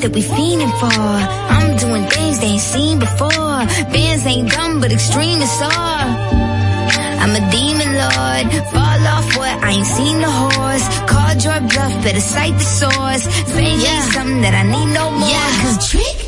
that we fiending for. I'm doing things they ain't seen before. Bands ain't dumb, but extreme is all. I'm a demon lord. Fall off what? I ain't seen the horse. Called your bluff, better cite the source. Fame yeah. ain't something that I need no more. Yeah, cause trick.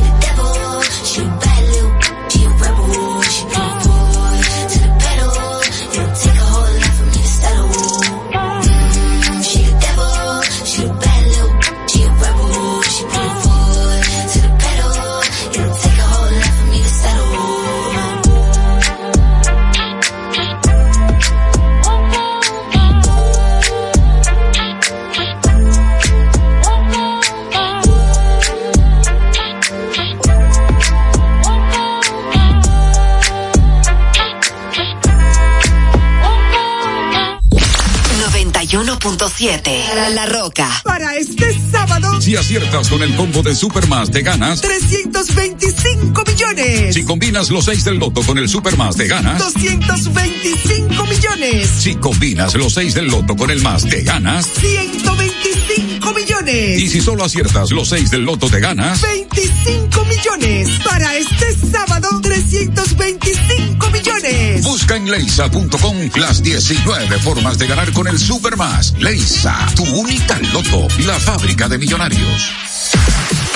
La, la Roca. Para este sábado. Si aciertas con el combo de Supermas, te ganas 325 millones. Si combinas los 6 del loto con el Supermas, te ganas 225 millones. Si combinas los 6 del loto con el más, te ganas 125 millones. Y si solo aciertas los 6 del loto, te ganas 25 millones. Para este sábado, 325 millones. Busca en leisa.com las 19 formas de ganar con el Supermas. Leisa, tu única loto, la fábrica de millonarios.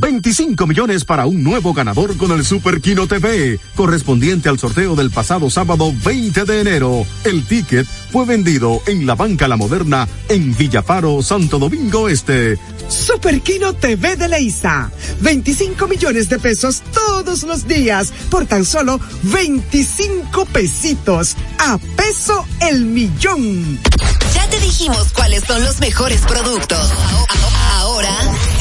25 millones para un nuevo ganador con el Super Kino TV, correspondiente al sorteo del pasado sábado 20 de enero. El ticket fue vendido en la Banca La Moderna en Villaparo, Santo Domingo Este. Super Kino TV de Leisa. 25 millones de pesos todos los días por tan solo 25 pesitos. A peso el millón. Ya te dijimos cuáles son los mejores productos. Ahora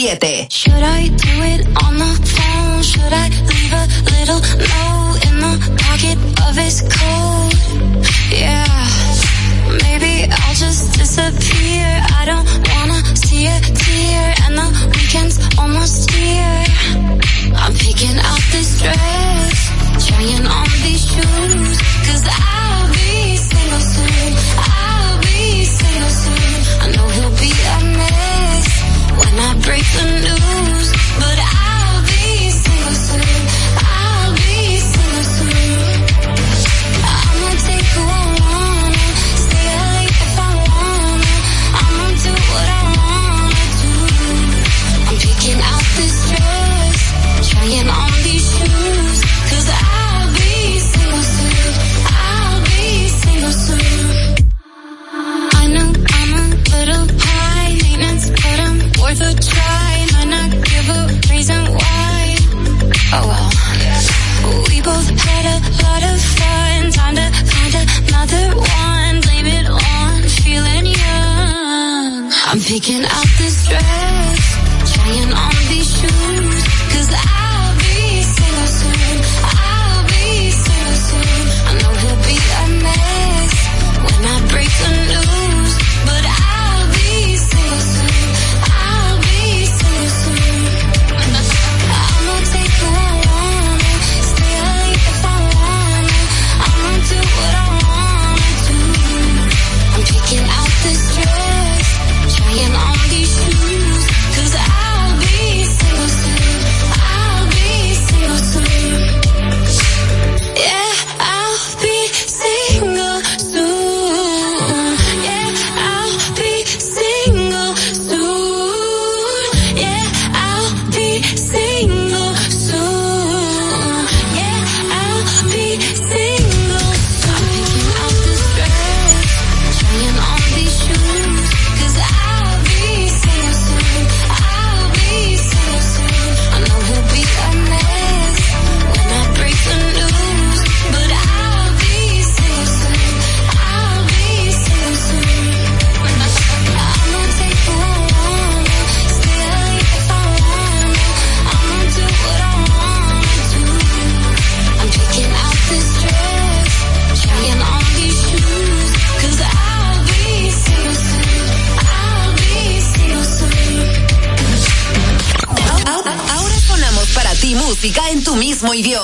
Should I do it on the phone? Should I leave a little note in the pocket of his coat? Yeah. Maybe I'll just disappear. I don't wanna see a tear, and the weekend's almost here. I'm picking out this dress, trying on these shoes.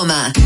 Palmer.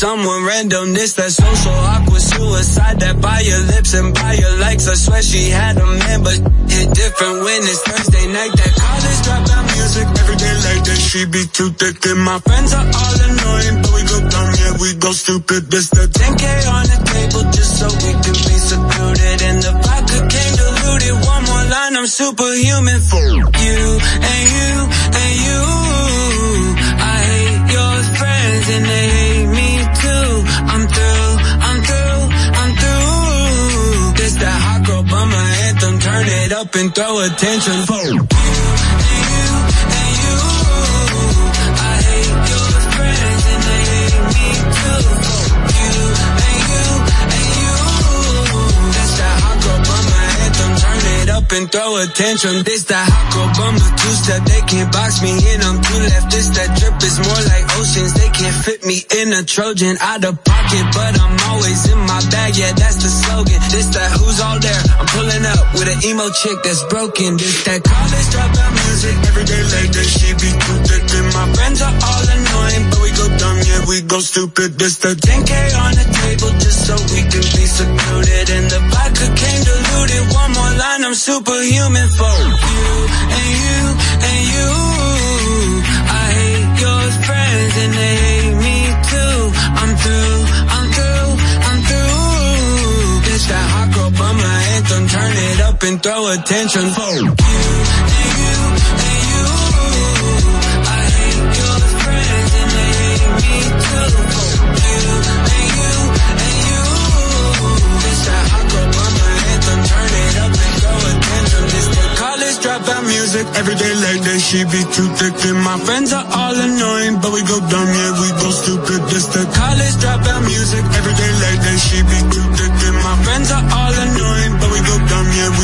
Someone random. This that social awkward suicide that by your lips and by your likes. I swear she had a man, but hit different when it's Thursday night. That college dropout music every day like that. She be too thick and my friends are all annoying, but we go dumb, yeah, we go stupid. This the 10k on the table just so we can be secluded. And the vodka came diluted. One more line, I'm superhuman for you and you girl bummer anthem. Turn it up and throw attention. This that hot girl bummer two step. They can't box me in. I'm too left. This that drip is more like oceans. They can't fit me in a Trojan out of pocket, but I'm always in my bag. Yeah, that's the slogan. This that who's all there. I'm pulling up with an emo chick that's broken. This that college dropout music. Every day late that she be too thick. And my friends are all annoying, but we go dumb. Yeah, we go stupid. This the 10k on the table just so we can be secluded. And the vodka came diluted. One more line, I'm superhuman for you and and throw attention. dropout music every day like that. She be too thick, and my friends are all annoying, but we go dumb, yeah, we go stupid. The college dropout music every day like that. She be too thick, and my friends are all annoying.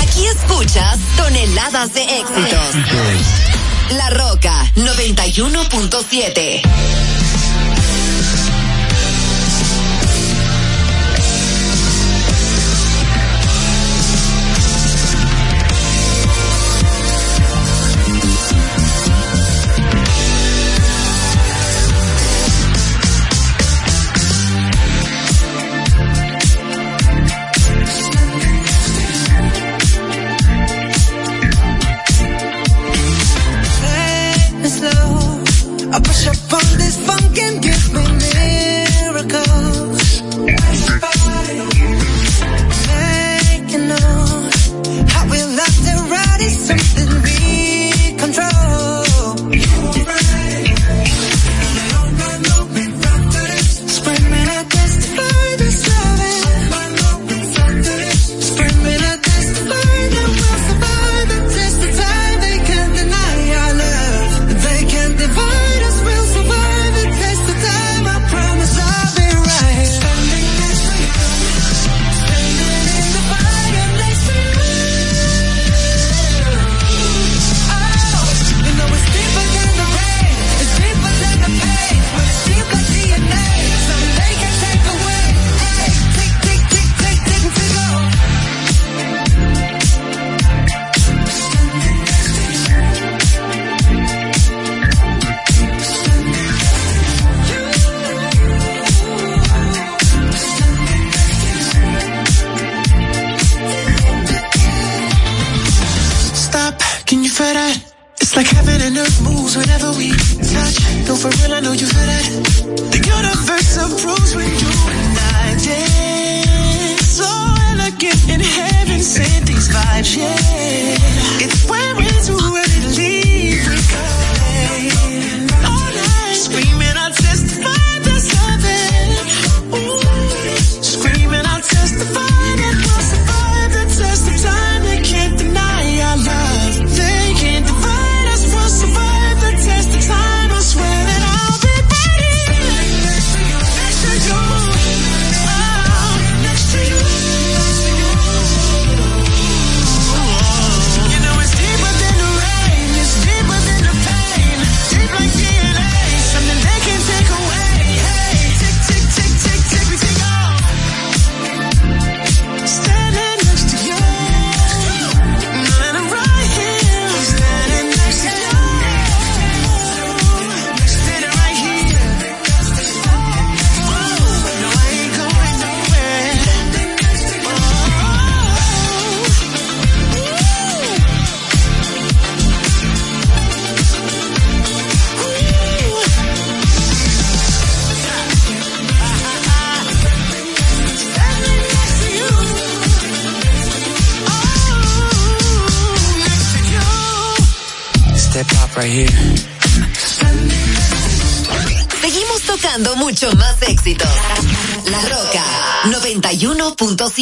Aquí escuchas toneladas de éxitos. La Roca 91.7.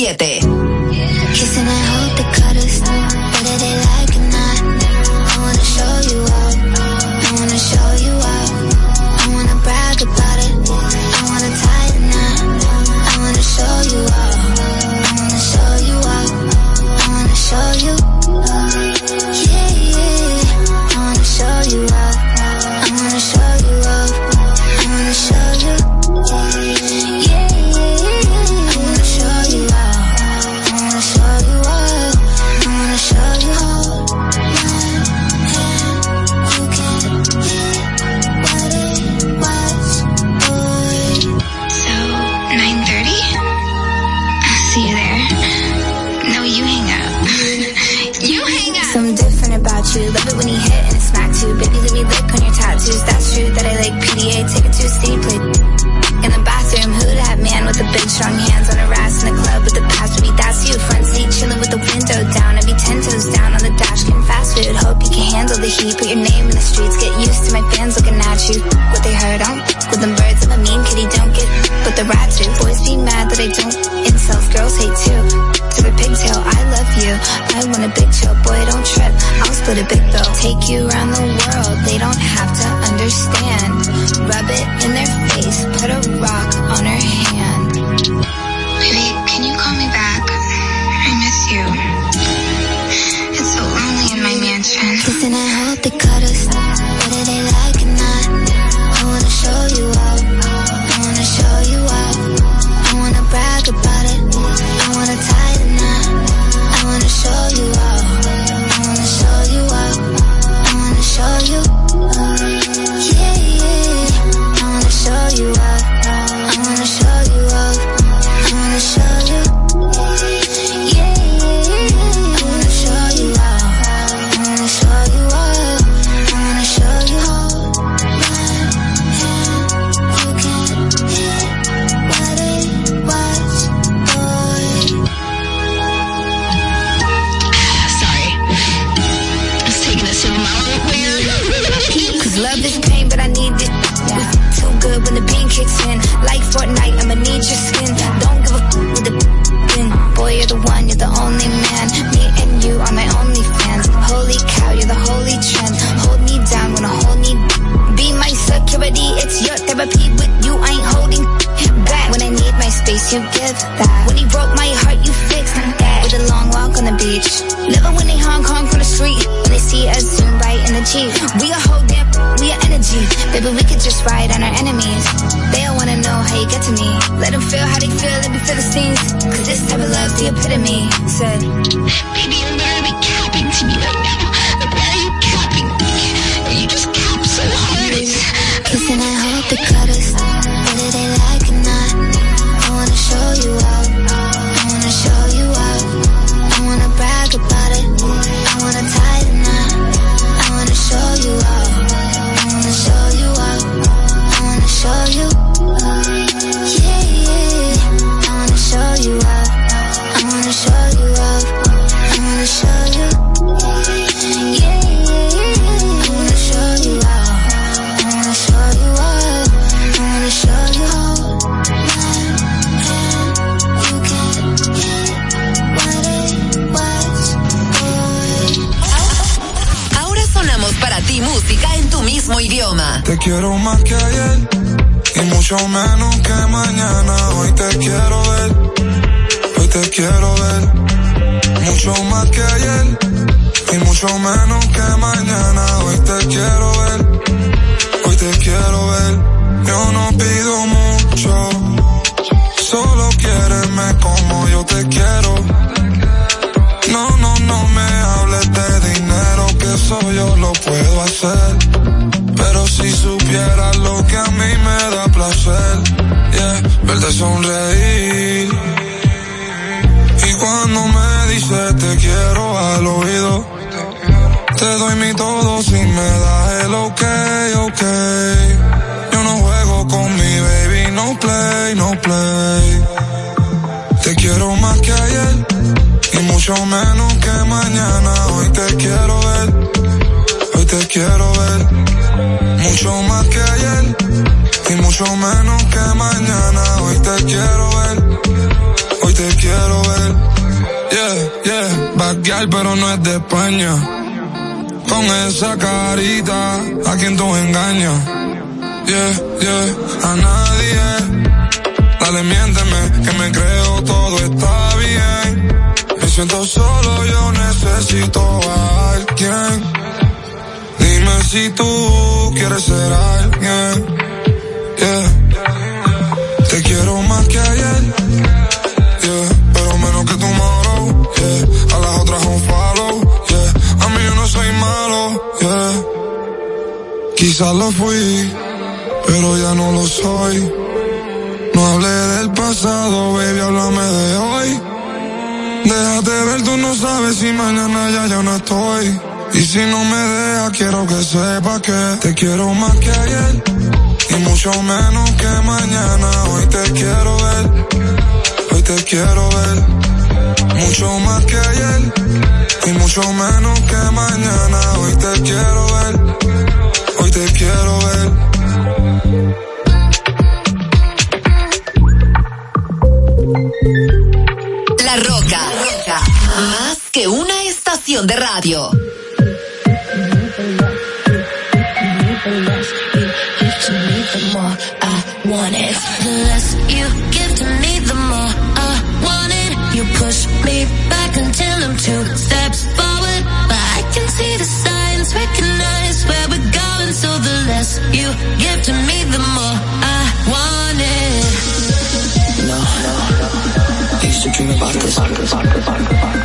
7. A. In the bathroom, who that man with the big strong hands on her ass in the club with the past me? That's you. Front seat, chilling with the window down. I be ten toes down on the dash, getting fast food. Hope you can handle the heat. Put your name in the streets. Get used to my fans looking at you. What they heard on with them birds. I'm a mean kitty, don't get but the rat too. Boys be mad that I don't. Incels, girls hate too. To the pigtail, I love you. I want a big chill, boy, don't trip. I'll split a big bill. Take you around the world. You give that. When he broke my heart, you fixed that. With a long walk on the beach. Living when they Hong Kong from the street. When they see us zoom right in the Jeep. We a whole damn, we a energy. Baby, we could just ride on our enemies. They all wanna know how you get to me. Let them feel how they feel, let me feel the stings. Cause this type of love's the epitome. Said, quiero más que ayer y mucho menos que mañana. Hoy te quiero ver, hoy te quiero ver. Mucho más que ayer y mucho menos que mañana. Hoy te quiero ver, hoy te quiero ver. Yo no pido mucho, solo quiéreme como yo te quiero. No, no, no me hables de dinero, que eso yo lo puedo verte sonreír. Y cuando me dices te quiero al oído, te doy mi todo si me das el ok, ok. Yo no juego con mi baby, no play, no play. Te quiero más que ayer y mucho menos que mañana. Hoy te quiero ver, hoy te quiero ver. Mucho más que ayer y mucho menos que mañana. Hoy te quiero ver, hoy te quiero ver. Yeah, yeah, bad pero no es de España. Con esa carita, a quien tú engañas. Yeah, yeah, a nadie. Dale, miénteme, que me creo todo está bien. Me siento solo, yo necesito a alguien. Dime si tú quieres ser alguien. Yeah. Te quiero más que ayer. Yeah. Pero menos que tomorrow. Yeah. A las otras un follow. Yeah. A mí yo no soy malo. Yeah. Quizás lo fui, pero ya no lo soy. No hablé del pasado, baby, háblame de hoy. Déjate ver, tú no sabes si mañana ya yo no estoy. Y si no me dejas, quiero que sepas que te quiero más que ayer y mucho menos que mañana. Hoy te quiero ver, hoy te quiero ver, mucho más que ayer y mucho menos que mañana. Hoy te quiero ver, hoy te quiero ver. La Roca, más que una estación de radio. dream about this.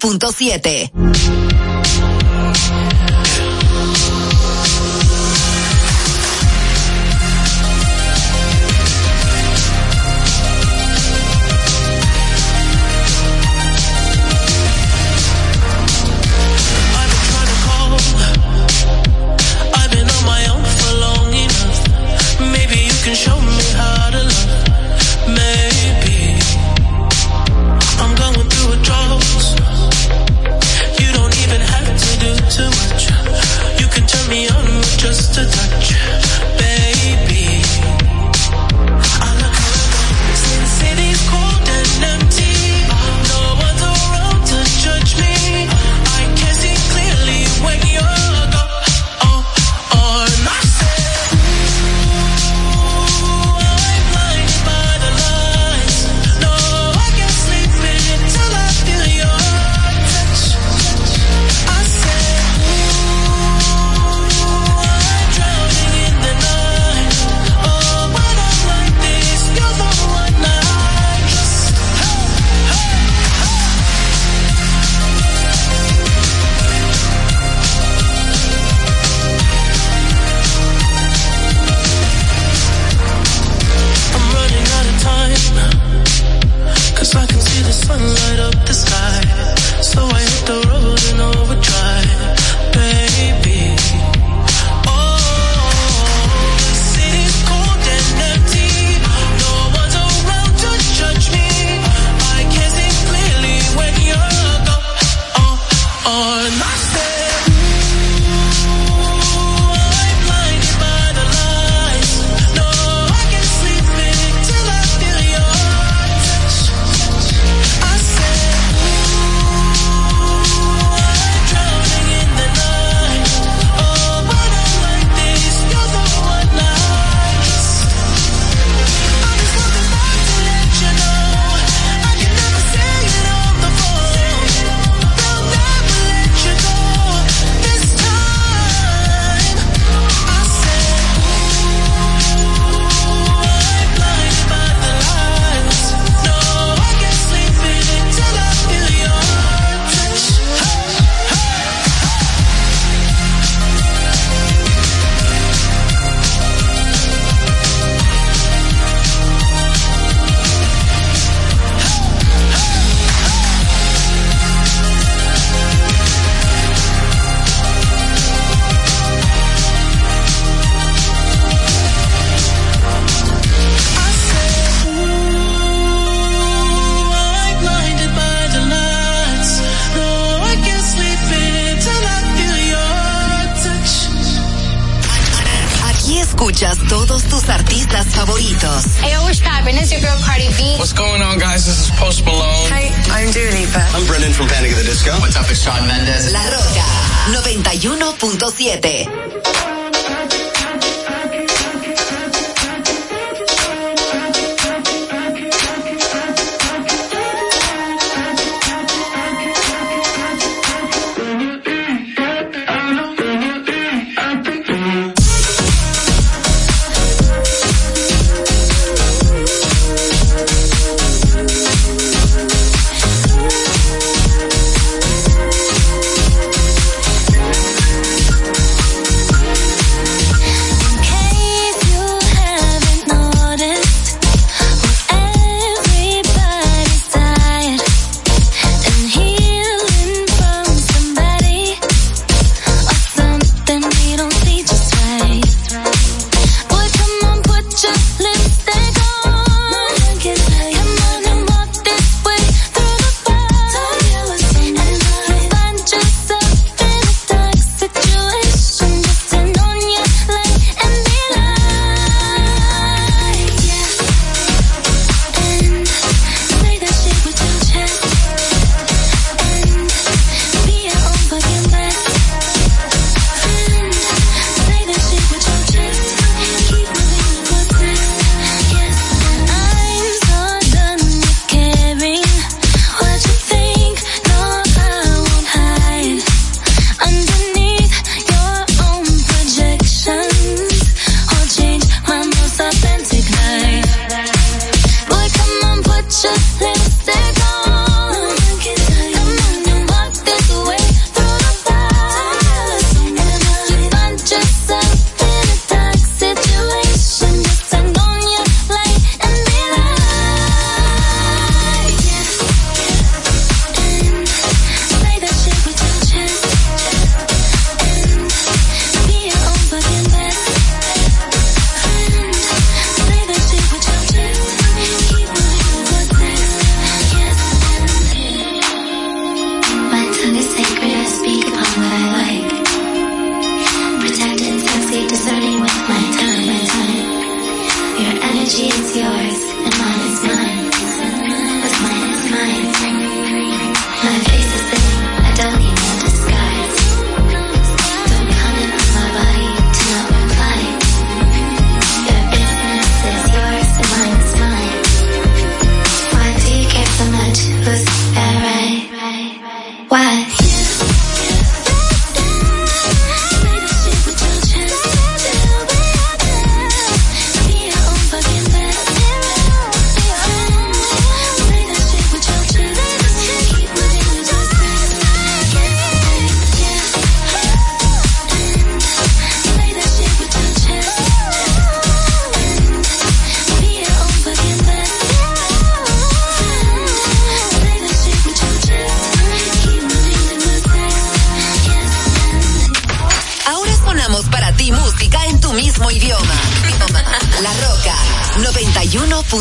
106.7.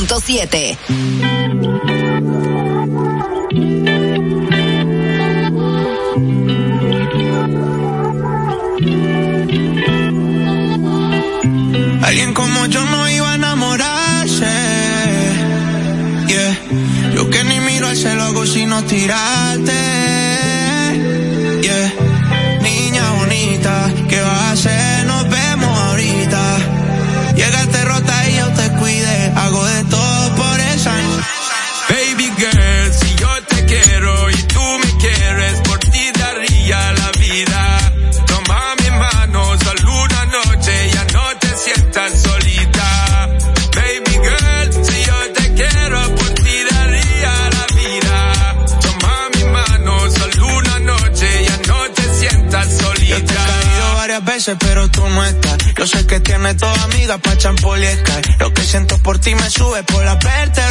107. Lo que siento por ti me sube por la verte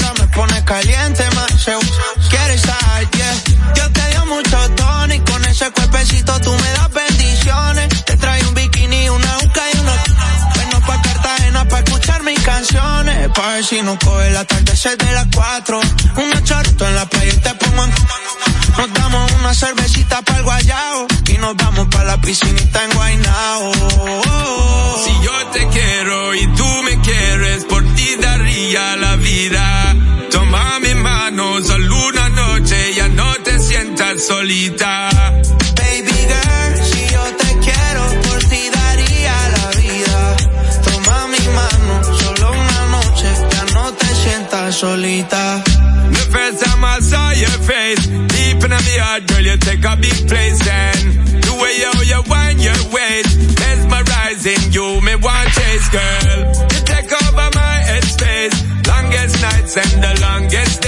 solita. Baby girl, si yo te quiero, por ti daría la vida. Toma mi mano, solo una noche, ya no te sientas solita. The first time I saw your face, deep in my heart, girl, you take a big place and the way you, you wind your waist, mesmerizing you, me want chase, girl. You take over my headspace, longest nights and the longest days,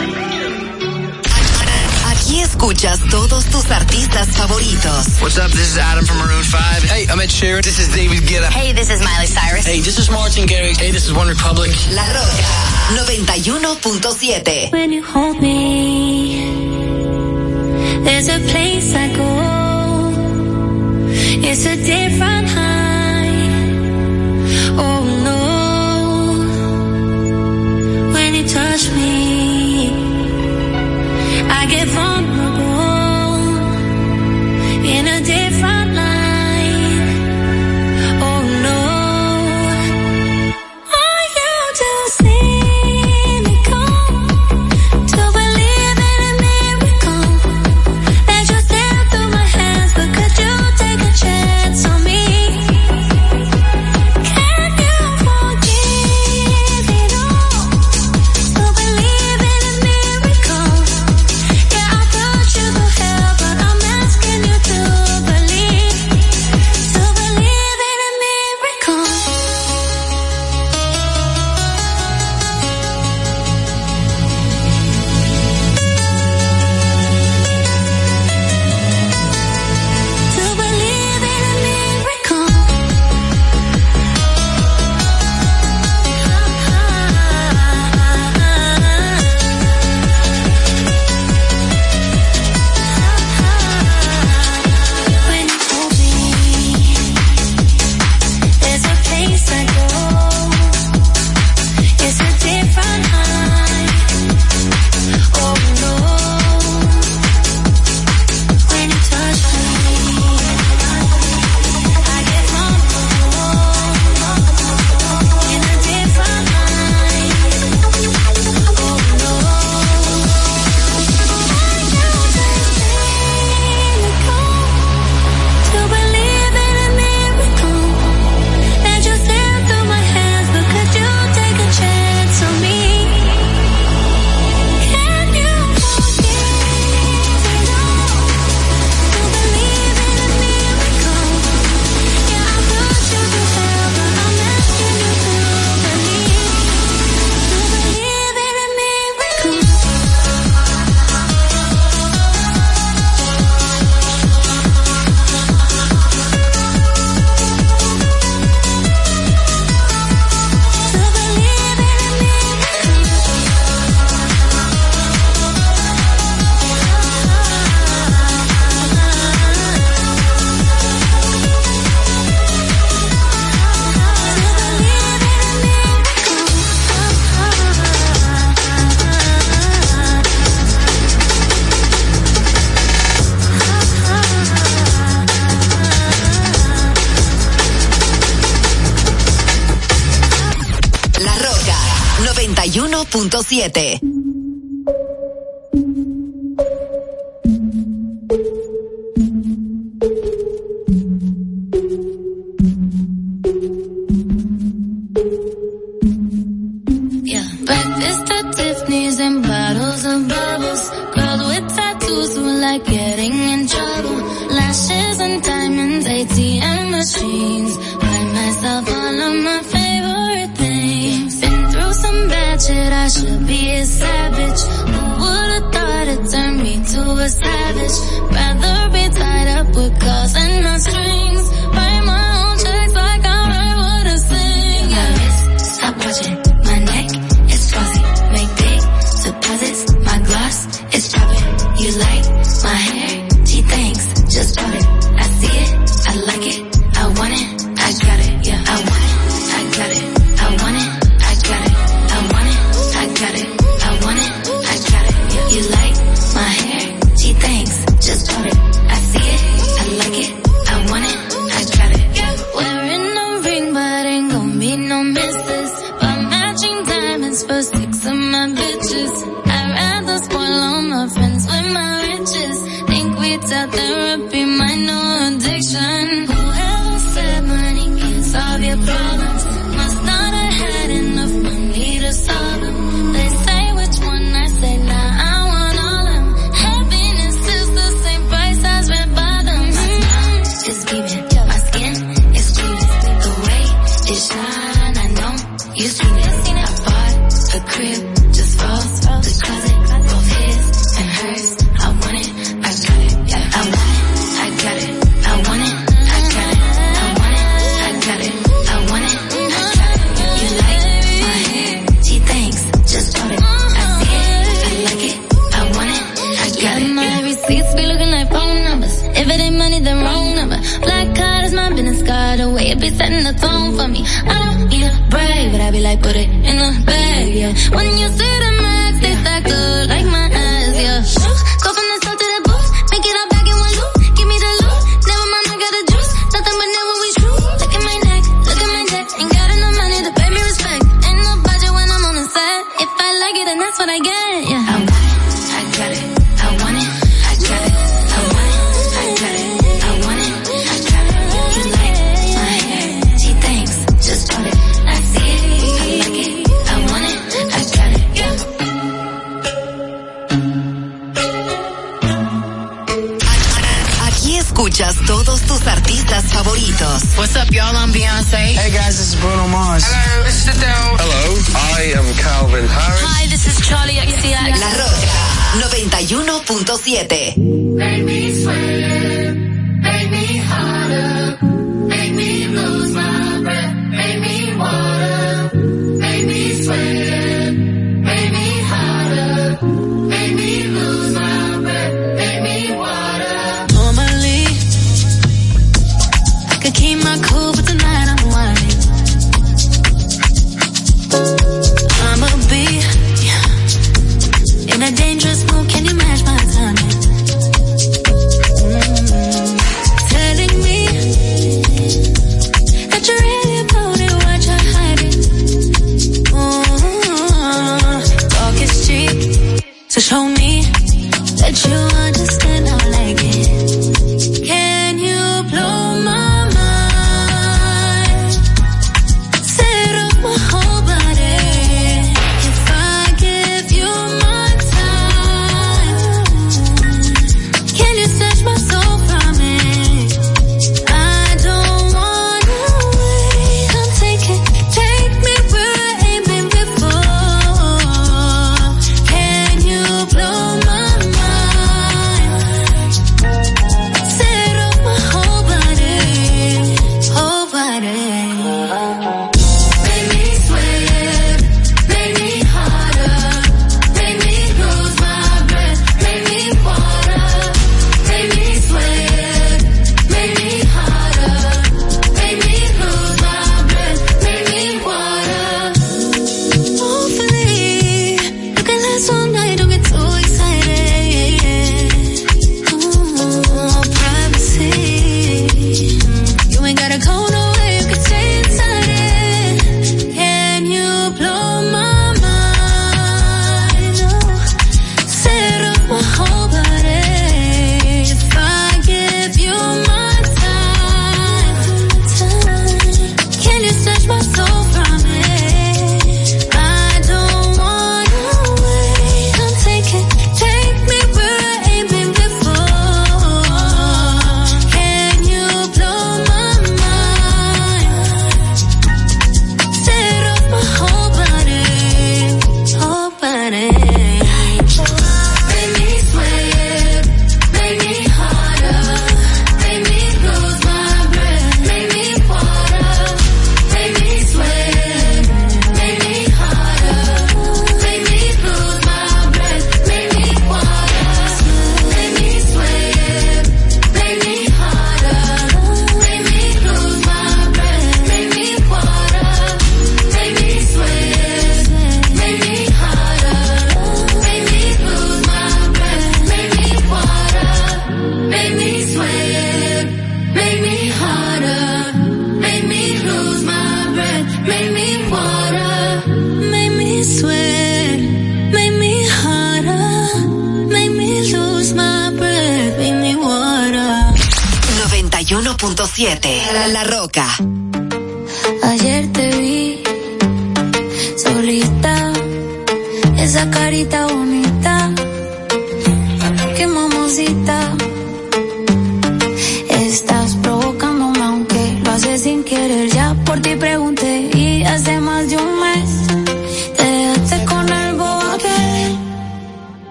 Escuchas todos tus artistas favoritos. What's up? This is Adam from Maroon 5. Hey, I'm Ed Sheeran. This is David Guetta. Hey, this is Miley Cyrus. Hey, this is Martin Garrix. Hey, this is One Republic. La Roca 91.7. When you hold me, there's a place I go. It's a different high. 91.7.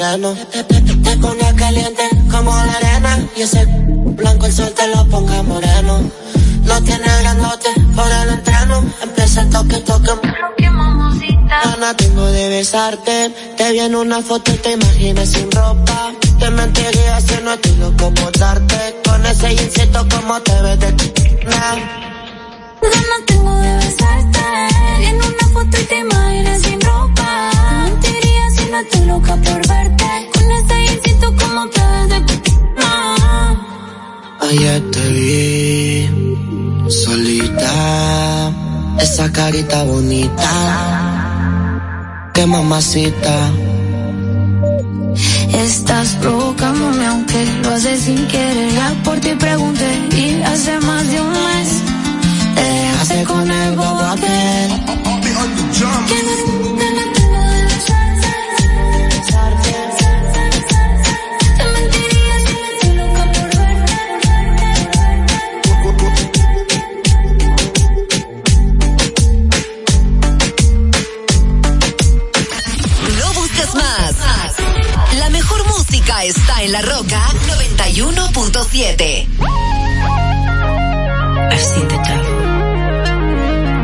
sereno. Te, ponga caliente como la arena. Y ese blanco el sol te lo ponga moreno. No tiene grandote por el entreno. Empieza el toque, toque. Gana tengo de besarte. Te vi en una foto y te imaginas sin ropa. Te mentiría si no estoy loco por darte. Con ese jeansito como te ves de nah. Gana tengo de besarte. En una foto y te imaginas sin ropa. Estoy loca por verte. Con ese jeansito como te de. Ayer te vi solita, esa carita bonita, qué mamacita. Estás provocándome aunque lo haces sin querer. Ya por ti pregunté y hace más de un mes te dejaste con el bobo aquel. Está en La Roca 91.7. I've seen the devil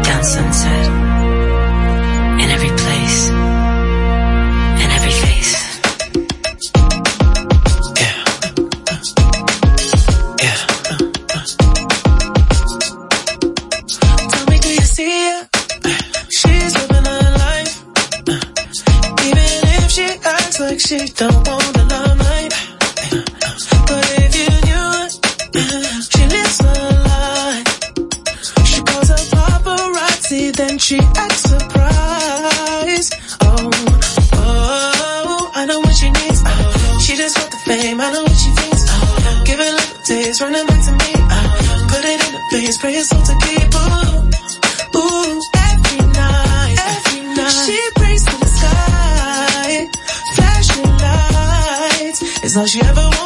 down sunset in every place, in every face. Yeah. Yeah. Tell me, do you see her? She's living her life. Even if she acts like she don't want then she acts surprised. Oh, oh, I know what she needs. She just want the fame, I know what she thinks. Oh, give it taste, running back to me. Oh, put it in the face, pray it's all to keep. Ooh, ooh, every night, every night. She prays to the sky, flashing lights. It's all she ever wants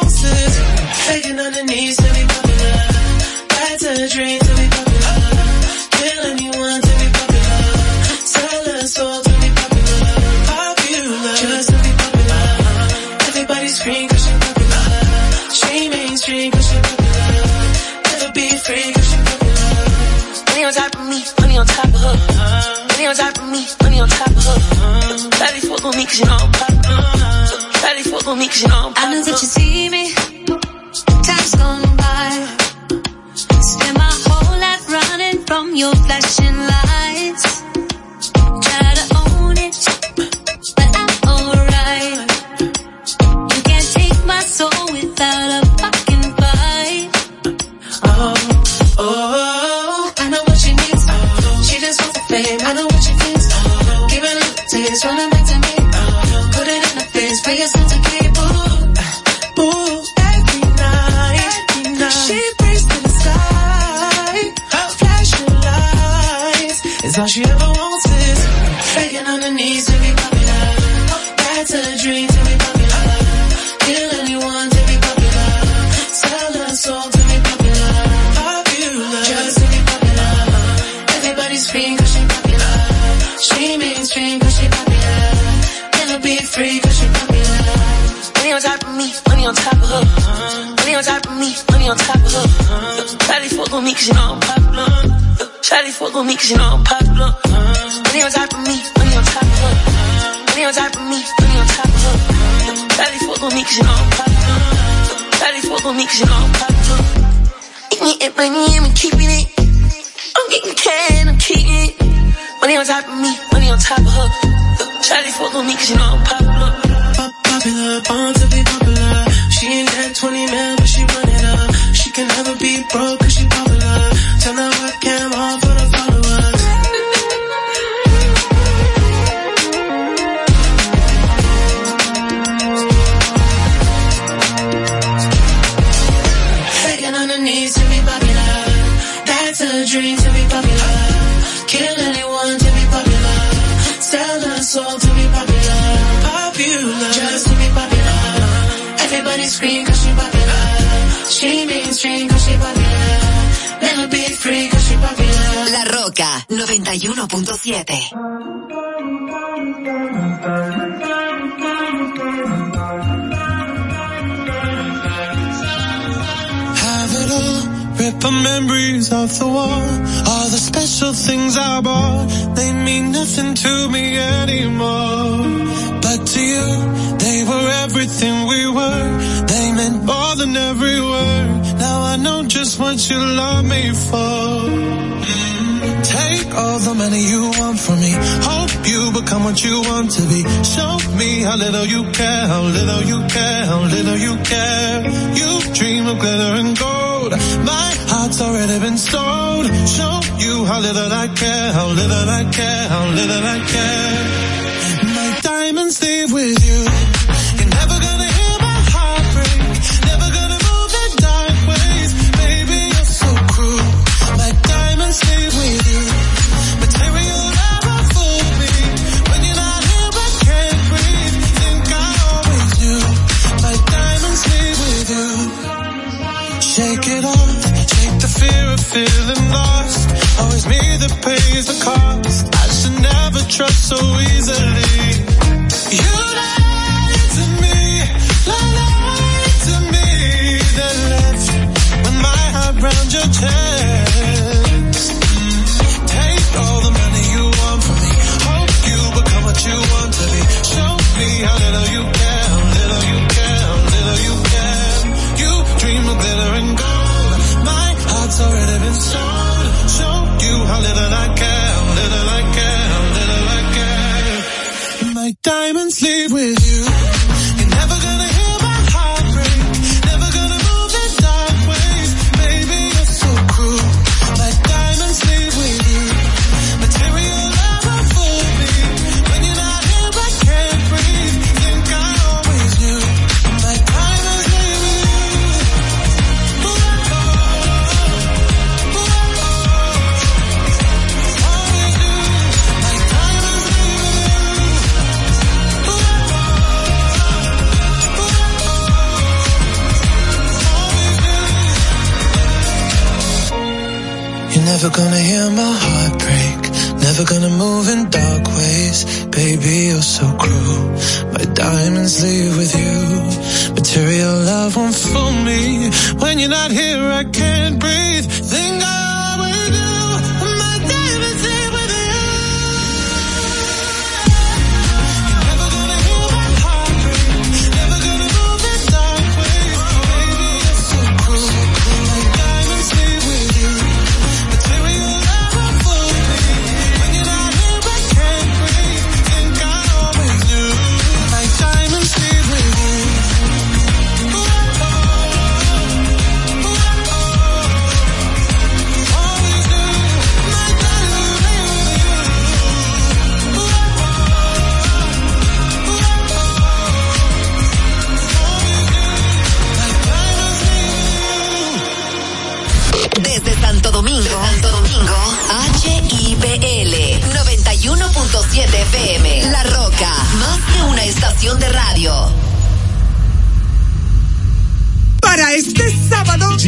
'cause you know I'm popular. Daddy fuck on me 'cause you know I'm I know that you see me. me cause you know I'm popular. Charlie fuck with me cause you know I'm popular. Money on top of me, money on top of her. Money on top of me, money on top of her. Charlie fuck with me cause you know I'm popular. Charlie fuck with me cause you know I'm popular. me and money, and we keeping it. I'm getting can, I'm keeping it. Money on top of me, money on top of her. Charlie fuck with me cause you know I'm popular. sucede. Have it all, rip the memories of the war. All the special things I bought, they mean nothing to me anymore. But to you, they were everything we were. They meant more than every word. I know just what you love me for. Take all the money you want from me. Hope you become what you want to be. Show me how little you care, how little you care, how little you care. You dream of glitter and gold. My heart's already been sold. Show you how little I care, how little I care, how little I care. My diamonds leave with you. the cost. I should never trust so easily.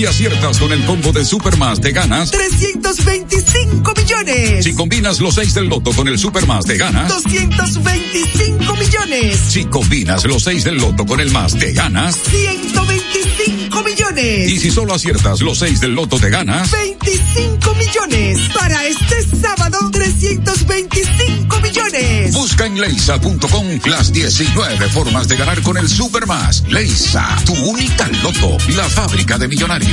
Aciertas con el combo de Supermas, te ganas 325 millones. Si combinas los 6 del loto con el Supermas, te ganas 225 millones. Si combinas los 6 del loto con el más, te ganas 125 millones. Y si solo aciertas los 6 del loto, te ganas 25 millones. Para este sábado, 325 millones. Busca en leisa.com las 19 formas de ganar con el Supermas. Leisa, tu única loto, la fábrica de millonarios.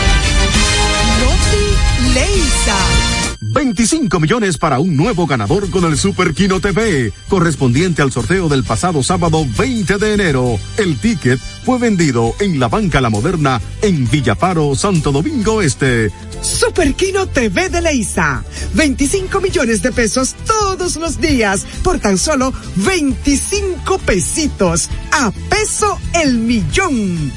Leisa. 25 millones para un nuevo ganador con el Super Kino TV, correspondiente al sorteo del pasado sábado 20 de enero. El ticket fue vendido en la banca La Moderna en Villaparo, Santo Domingo Este. Super Kino TV de Leisa. 25 millones de pesos todos los días por tan solo 25 pesitos. A peso el millón.